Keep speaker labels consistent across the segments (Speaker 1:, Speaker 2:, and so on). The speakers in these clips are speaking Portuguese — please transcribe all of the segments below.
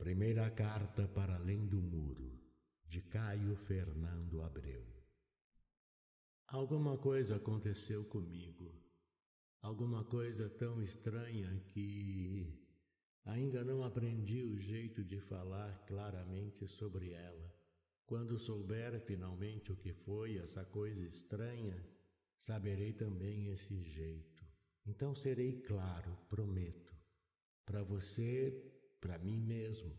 Speaker 1: Primeira carta para além do muro, de Caio Fernando Abreu. Alguma coisa aconteceu comigo, alguma coisa tão estranha que ainda não aprendi o jeito de falar claramente sobre ela. Quando souber finalmente o que foi essa coisa estranha, saberei também esse jeito. Então serei claro, prometo, para você para mim mesmo,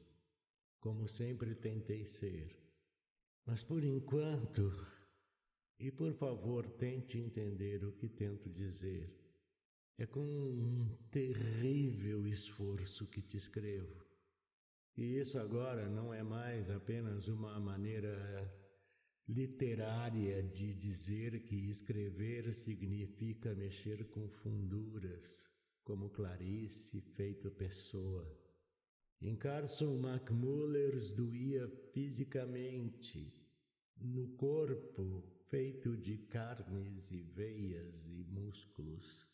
Speaker 1: como sempre tentei ser. Mas por enquanto, e por favor tente entender o que tento dizer, é com um terrível esforço que te escrevo. E isso agora não é mais apenas uma maneira literária de dizer que escrever significa mexer com funduras, como Clarice feito pessoa. Em Carson McMullers doía fisicamente, no corpo feito de carnes e veias e músculos,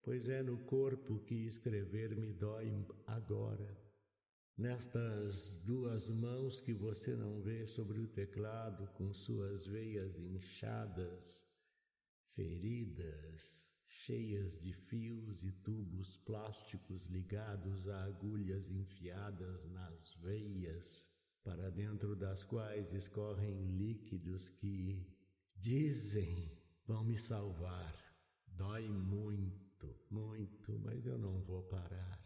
Speaker 1: pois é no corpo que escrever me dói agora. Nestas duas mãos que você não vê sobre o teclado, com suas veias inchadas, feridas, cheias de fios e tubos plásticos ligados a agulhas enfiadas nas veias, para dentro das quais escorrem líquidos que dizem vão me salvar. Dói muito, muito, mas eu não vou parar.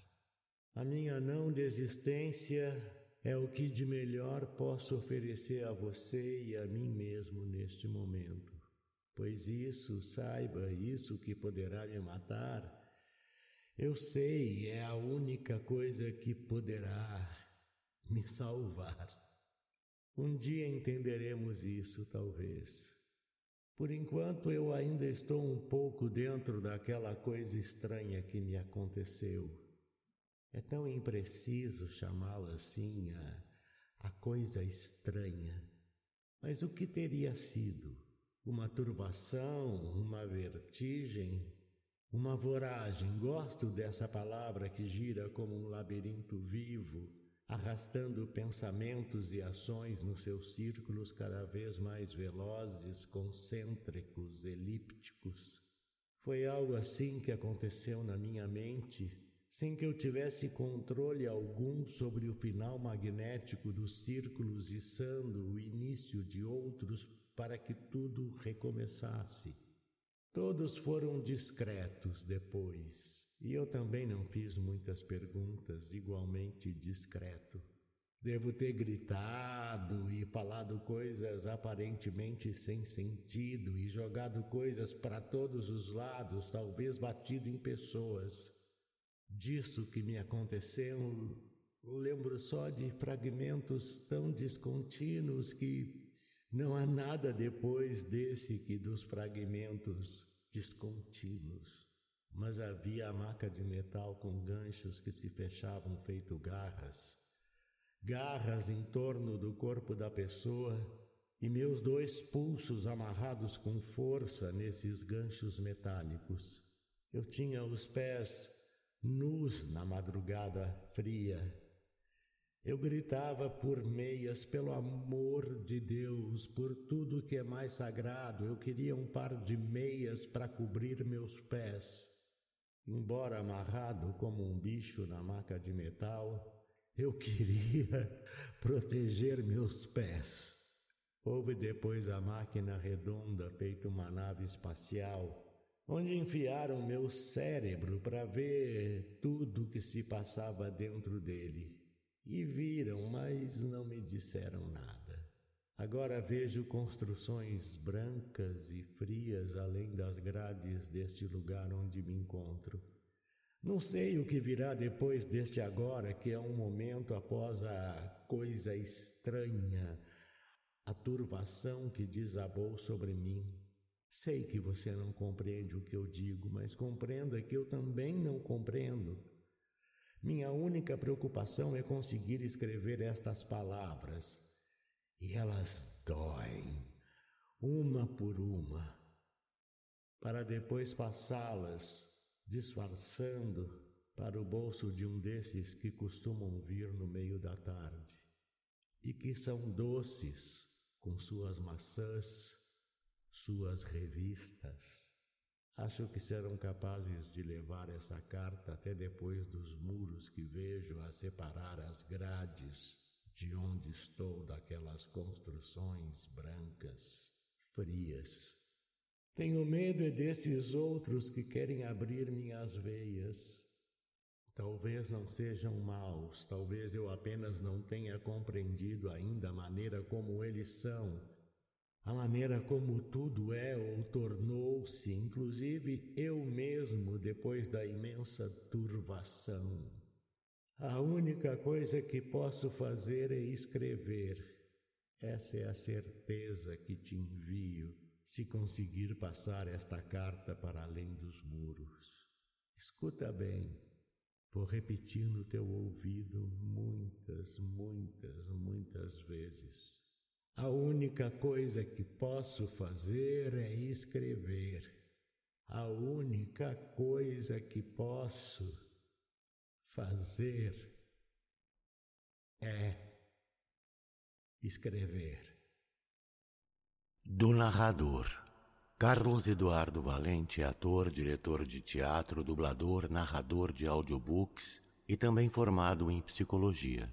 Speaker 1: A minha não desistência é o que de melhor posso oferecer a você e a mim mesmo neste momento pois isso, saiba, isso que poderá me matar, eu sei, é a única coisa que poderá me salvar. Um dia entenderemos isso, talvez. Por enquanto, eu ainda estou um pouco dentro daquela coisa estranha que me aconteceu. É tão impreciso chamá-la assim, a, a coisa estranha. Mas o que teria sido? Uma turbação, uma vertigem, uma voragem. Gosto dessa palavra que gira como um labirinto vivo, arrastando pensamentos e ações nos seus círculos cada vez mais velozes, concêntricos, elípticos. Foi algo assim que aconteceu na minha mente, sem que eu tivesse controle algum sobre o final magnético dos círculos içando o início de outros para que tudo recomeçasse. Todos foram discretos depois, e eu também não fiz muitas perguntas, igualmente discreto. Devo ter gritado e falado coisas aparentemente sem sentido e jogado coisas para todos os lados, talvez batido em pessoas. Disso que me aconteceu, lembro só de fragmentos tão descontínuos que não há nada depois desse que dos fragmentos descontínuos. Mas havia a maca de metal com ganchos que se fechavam feito garras, garras em torno do corpo da pessoa e meus dois pulsos amarrados com força nesses ganchos metálicos. Eu tinha os pés nus na madrugada fria eu gritava por meias, pelo amor de Deus, por tudo que é mais sagrado, eu queria um par de meias para cobrir meus pés. Embora amarrado como um bicho na maca de metal, eu queria proteger meus pés. Houve depois a máquina redonda feita uma nave espacial, onde enfiaram meu cérebro para ver tudo o que se passava dentro dele. E viram, mas não me disseram nada. Agora vejo construções brancas e frias além das grades deste lugar onde me encontro. Não sei o que virá depois deste agora, que é um momento após a coisa estranha, a turvação que desabou sobre mim. Sei que você não compreende o que eu digo, mas compreenda que eu também não compreendo. Minha única preocupação é conseguir escrever estas palavras. E elas doem, uma por uma, para depois passá-las, disfarçando, para o bolso de um desses que costumam vir no meio da tarde e que são doces com suas maçãs, suas revistas. Acho que serão capazes de levar essa carta até depois dos muros que vejo a separar as grades de onde estou daquelas construções brancas, frias. Tenho medo é desses outros que querem abrir minhas veias. Talvez não sejam maus, talvez eu apenas não tenha compreendido ainda a maneira como eles são a maneira como tudo é ou tornou-se, inclusive eu mesmo, depois da imensa turvação. A única coisa que posso fazer é escrever. Essa é a certeza que te envio, se conseguir passar esta carta para além dos muros. Escuta bem, vou repetir no teu ouvido muitas, muitas, muitas vezes. A única coisa que posso fazer é escrever. A única coisa que posso fazer é escrever.
Speaker 2: Do narrador. Carlos Eduardo Valente é ator, diretor de teatro, dublador, narrador de audiobooks e também formado em psicologia.